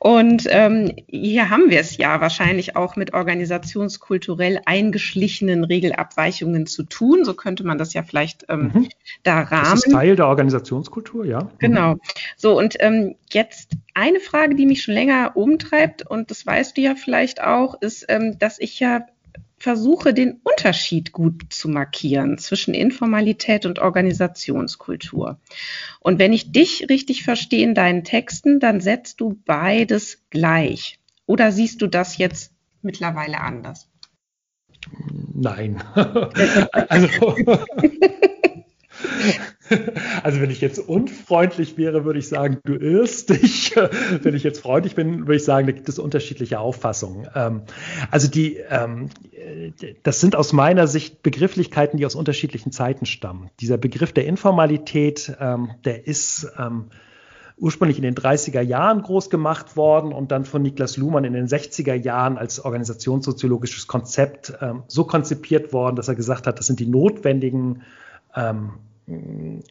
Und ähm, hier haben wir es ja wahrscheinlich auch mit organisationskulturell eingeschlichenen Regelabweichungen zu tun. So könnte man das ja vielleicht ähm, mhm. da rahmen. Das ist Teil der Organisationskultur, ja. Mhm. Genau. So, und ähm, jetzt eine Frage, die mich schon länger umtreibt, und das weißt du ja vielleicht auch, ist, ähm, dass ich ja versuche, den Unterschied gut zu markieren zwischen Informalität und Organisationskultur. Und wenn ich dich richtig verstehe in deinen Texten, dann setzt du beides gleich. Oder siehst du das jetzt mittlerweile anders? Nein. also, Also wenn ich jetzt unfreundlich wäre, würde ich sagen, du irrst dich. Wenn ich jetzt freundlich bin, würde ich sagen, da gibt es unterschiedliche Auffassungen. Ähm, also die, ähm, das sind aus meiner Sicht Begrifflichkeiten, die aus unterschiedlichen Zeiten stammen. Dieser Begriff der Informalität, ähm, der ist ursprünglich in den 30er Jahren groß gemacht worden und dann von Niklas Luhmann in den 60er Jahren als organisationssoziologisches Konzept so konzipiert worden, dass er gesagt hat, das sind die notwendigen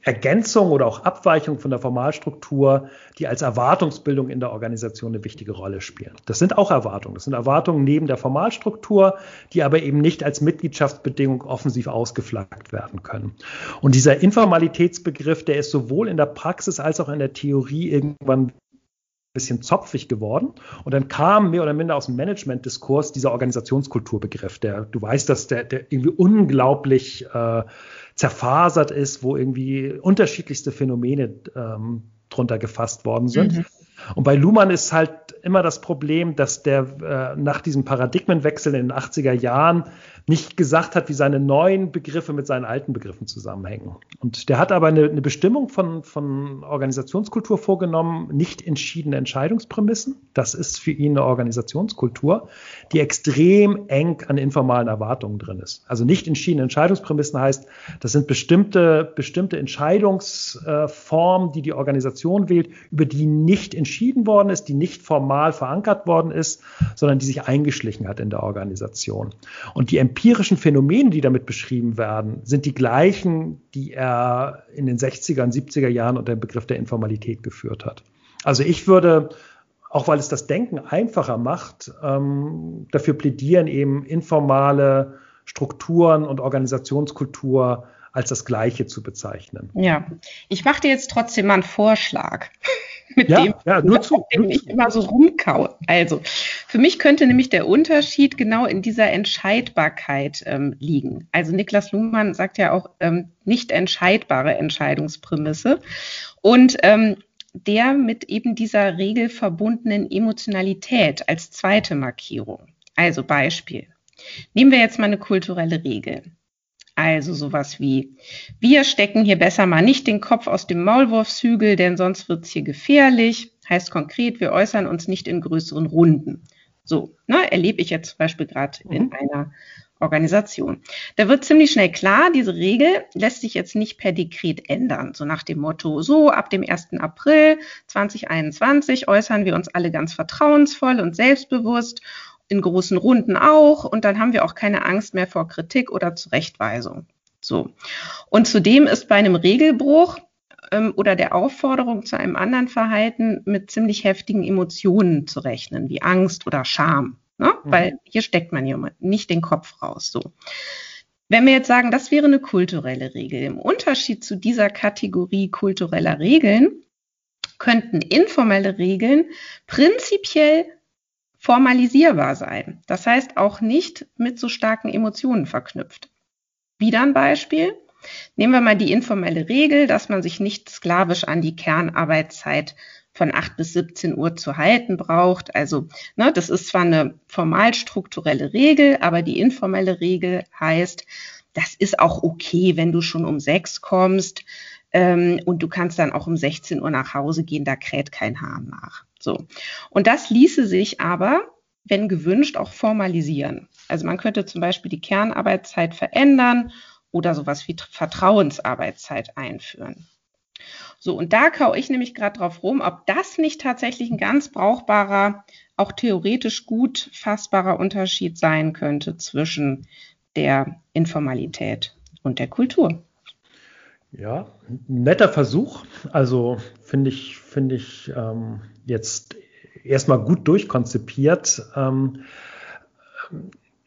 Ergänzung oder auch Abweichung von der Formalstruktur, die als Erwartungsbildung in der Organisation eine wichtige Rolle spielen. Das sind auch Erwartungen. Das sind Erwartungen neben der Formalstruktur, die aber eben nicht als Mitgliedschaftsbedingung offensiv ausgeflaggt werden können. Und dieser Informalitätsbegriff, der ist sowohl in der Praxis als auch in der Theorie irgendwann bisschen zopfig geworden. Und dann kam mehr oder minder aus dem Management-Diskurs dieser Organisationskulturbegriff, der, du weißt, dass der, der irgendwie unglaublich äh, zerfasert ist, wo irgendwie unterschiedlichste Phänomene ähm, drunter gefasst worden sind. Mhm. Und bei Luhmann ist halt immer das Problem, dass der äh, nach diesem Paradigmenwechsel in den 80er Jahren nicht gesagt hat, wie seine neuen Begriffe mit seinen alten Begriffen zusammenhängen. Und der hat aber eine, eine Bestimmung von, von Organisationskultur vorgenommen, nicht entschiedene Entscheidungsprämissen. Das ist für ihn eine Organisationskultur, die extrem eng an informalen Erwartungen drin ist. Also nicht entschiedene Entscheidungsprämissen heißt, das sind bestimmte, bestimmte Entscheidungsformen, die die Organisation wählt, über die nicht entschieden worden ist, die nicht formal verankert worden ist, sondern die sich eingeschlichen hat in der Organisation. Und die empirischen Phänomene, die damit beschrieben werden, sind die gleichen, die er in den 60er und 70er Jahren unter dem Begriff der Informalität geführt hat. Also ich würde, auch weil es das Denken einfacher macht, ähm, dafür plädieren, eben informale Strukturen und Organisationskultur als das Gleiche zu bezeichnen. Ja, ich mache dir jetzt trotzdem mal einen Vorschlag mit ja, dem, ja, nur zu, dem ich immer so rumkaue. Also, für mich könnte nämlich der Unterschied genau in dieser Entscheidbarkeit ähm, liegen. Also Niklas Luhmann sagt ja auch ähm, nicht entscheidbare Entscheidungsprämisse. Und ähm, der mit eben dieser Regel verbundenen Emotionalität als zweite Markierung. Also Beispiel. Nehmen wir jetzt mal eine kulturelle Regel. Also sowas wie, wir stecken hier besser mal nicht den Kopf aus dem Maulwurfshügel, denn sonst wird's hier gefährlich. Heißt konkret, wir äußern uns nicht in größeren Runden. So, ne, erlebe ich jetzt zum Beispiel gerade mhm. in einer Organisation. Da wird ziemlich schnell klar, diese Regel lässt sich jetzt nicht per Dekret ändern. So nach dem Motto, so ab dem 1. April 2021 äußern wir uns alle ganz vertrauensvoll und selbstbewusst in großen Runden auch und dann haben wir auch keine Angst mehr vor Kritik oder Zurechtweisung. So. Und zudem ist bei einem Regelbruch ähm, oder der Aufforderung zu einem anderen Verhalten mit ziemlich heftigen Emotionen zu rechnen, wie Angst oder Scham. Ne? Mhm. Weil hier steckt man ja nicht den Kopf raus. So. Wenn wir jetzt sagen, das wäre eine kulturelle Regel, im Unterschied zu dieser Kategorie kultureller Regeln könnten informelle Regeln prinzipiell formalisierbar sein. Das heißt auch nicht mit so starken Emotionen verknüpft. Wieder ein Beispiel. Nehmen wir mal die informelle Regel, dass man sich nicht sklavisch an die Kernarbeitszeit von 8 bis 17 Uhr zu halten braucht. Also ne, das ist zwar eine formal strukturelle Regel, aber die informelle Regel heißt, das ist auch okay, wenn du schon um sechs kommst ähm, und du kannst dann auch um 16 Uhr nach Hause gehen, da kräht kein Hahn nach. So. Und das ließe sich aber, wenn gewünscht, auch formalisieren. Also man könnte zum Beispiel die Kernarbeitszeit verändern oder sowas wie Vertrauensarbeitszeit einführen. So, und da kau ich nämlich gerade drauf rum, ob das nicht tatsächlich ein ganz brauchbarer, auch theoretisch gut fassbarer Unterschied sein könnte zwischen der Informalität und der Kultur. Ja, netter Versuch. Also finde ich, finde ich ähm, jetzt erstmal gut durchkonzipiert. Ähm,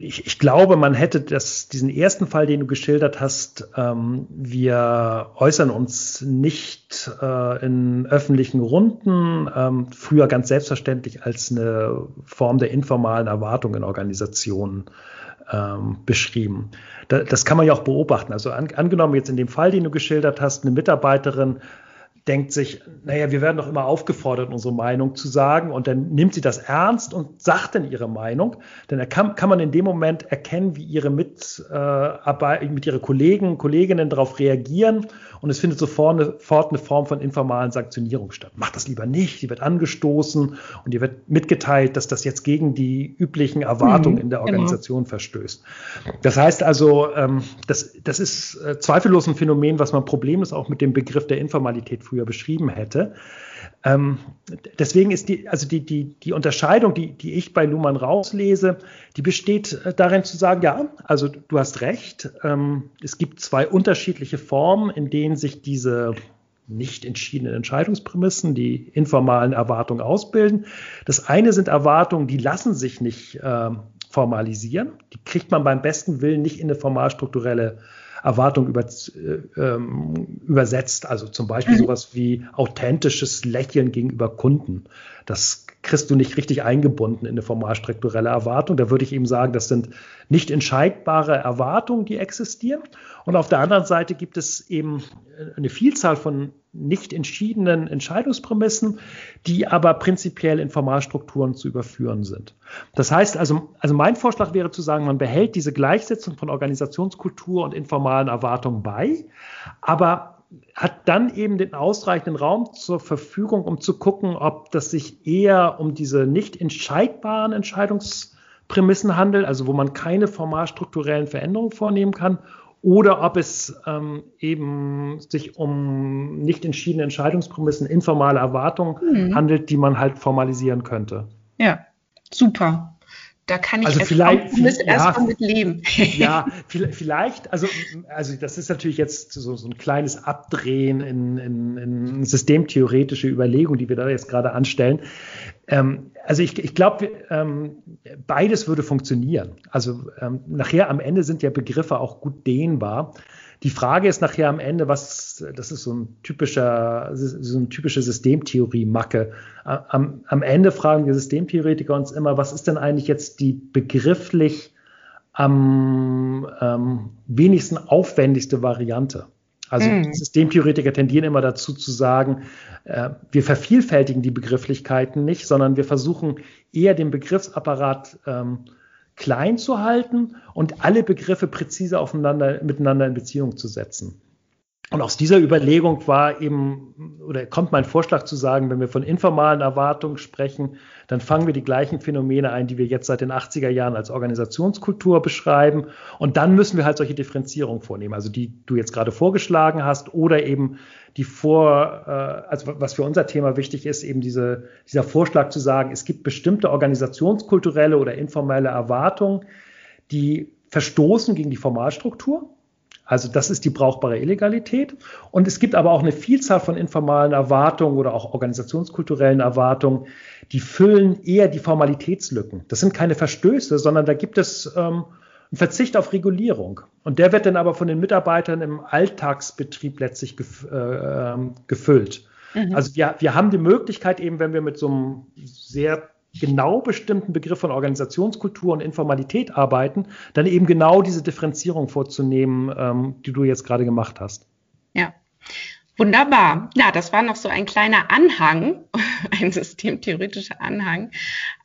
ich, ich, glaube, man hätte das, diesen ersten Fall, den du geschildert hast, ähm, wir äußern uns nicht äh, in öffentlichen Runden, ähm, früher ganz selbstverständlich als eine Form der informalen Erwartung in Organisationen ähm, beschrieben. Da, das kann man ja auch beobachten. Also an, angenommen jetzt in dem Fall, den du geschildert hast, eine Mitarbeiterin denkt sich, naja, wir werden doch immer aufgefordert, unsere Meinung zu sagen. Und dann nimmt sie das ernst und sagt dann ihre Meinung. Denn da kann, kann man in dem Moment erkennen, wie ihre Mitarbeit, äh, mit ihre Kollegen, Kolleginnen darauf reagieren. Und es findet sofort eine, sofort eine Form von informalen Sanktionierung statt. Macht das lieber nicht. Sie wird angestoßen und ihr wird mitgeteilt, dass das jetzt gegen die üblichen Erwartungen mhm, in der genau. Organisation genau. verstößt. Das heißt also, ähm, das, das ist äh, zweifellos ein Phänomen, was man problemlos auch mit dem Begriff der Informalität früher beschrieben hätte. Ähm, deswegen ist die, also die, die, die Unterscheidung, die, die ich bei Luhmann rauslese, die besteht äh, darin zu sagen, ja, also du hast recht, ähm, es gibt zwei unterschiedliche Formen, in denen sich diese nicht entschiedenen Entscheidungsprämissen, die informalen Erwartungen ausbilden. Das eine sind Erwartungen, die lassen sich nicht äh, formalisieren. Die kriegt man beim besten Willen nicht in eine formalstrukturelle Erwartung über, äh, ähm, übersetzt. Also zum Beispiel mhm. sowas wie authentisches Lächeln gegenüber Kunden. Das kriegst du nicht richtig eingebunden in eine formalstrukturelle Erwartung. Da würde ich eben sagen, das sind nicht entscheidbare Erwartungen, die existieren. Und auf der anderen Seite gibt es eben eine Vielzahl von nicht entschiedenen Entscheidungsprämissen, die aber prinzipiell in Formalstrukturen zu überführen sind. Das heißt also, also mein Vorschlag wäre zu sagen, man behält diese Gleichsetzung von Organisationskultur und informalen Erwartungen bei, aber hat dann eben den ausreichenden Raum zur Verfügung, um zu gucken, ob das sich eher um diese nicht entscheidbaren Entscheidungsprämissen handelt, also wo man keine formalstrukturellen Veränderungen vornehmen kann, oder ob es ähm, eben sich um nicht entschiedene Entscheidungsprämissen, informale Erwartungen mhm. handelt, die man halt formalisieren könnte. Ja, super. Da kann ich also vielleicht, viel, erstmal mit leben. Ja, vielleicht, also, also das ist natürlich jetzt so, so ein kleines Abdrehen in, in, in systemtheoretische Überlegungen, die wir da jetzt gerade anstellen. Ähm, also ich, ich glaube, ähm, beides würde funktionieren. Also ähm, nachher am Ende sind ja Begriffe auch gut dehnbar. Die Frage ist nachher am Ende, was, das ist so ein typischer, so eine typische Systemtheorie-Macke. Am, am Ende fragen wir Systemtheoretiker uns immer, was ist denn eigentlich jetzt die begrifflich am ähm, wenigsten aufwendigste Variante? Also mm. Systemtheoretiker tendieren immer dazu zu sagen, äh, wir vervielfältigen die Begrifflichkeiten nicht, sondern wir versuchen eher den Begriffsapparat ähm, klein zu halten und alle Begriffe präzise aufeinander, miteinander in Beziehung zu setzen. Und aus dieser Überlegung war eben, oder kommt mein Vorschlag zu sagen, wenn wir von informalen Erwartungen sprechen, dann fangen wir die gleichen Phänomene ein, die wir jetzt seit den 80er Jahren als Organisationskultur beschreiben. Und dann müssen wir halt solche Differenzierungen vornehmen, also die du jetzt gerade vorgeschlagen hast oder eben die vor, äh, also was für unser Thema wichtig ist, eben diese, dieser Vorschlag zu sagen, es gibt bestimmte organisationskulturelle oder informelle Erwartungen, die verstoßen gegen die Formalstruktur Also das ist die brauchbare Illegalität. Und es gibt aber auch eine Vielzahl von informalen Erwartungen oder auch organisationskulturellen Erwartungen, die füllen eher die Formalitätslücken. Das sind keine Verstöße, sondern da gibt es ähm, einen Verzicht auf Regulierung. Und der wird dann aber von den Mitarbeitern im Alltagsbetrieb letztlich gef äh, ähm, gefüllt. Mhm. Also wir, wir haben die Möglichkeit eben, wenn wir mit so einem sehr genau bestimmten Begriff von Organisationskultur und Informalität arbeiten, dann eben genau diese Differenzierung vorzunehmen, ähm, die du jetzt gerade gemacht hast. Ja. Wunderbar. Ja, das war noch so ein kleiner Anhang, ein systemtheoretischer Anhang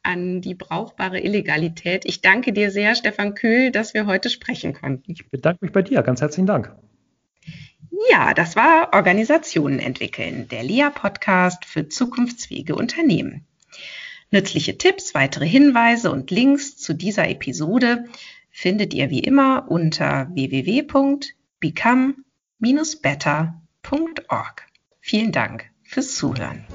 an die brauchbare Illegalität. Ich danke dir sehr, Stefan Kühl, dass wir heute sprechen konnten. Ich bedanke mich bei dir. Ganz herzlichen Dank. Ja, das war Organisationen entwickeln, der LIA-Podcast für zukunftsfähige Unternehmen. Nützliche Tipps, weitere Hinweise und Links zu dieser Episode findet ihr wie immer unter www.become-better.org. Vielen Dank fürs Zuhören.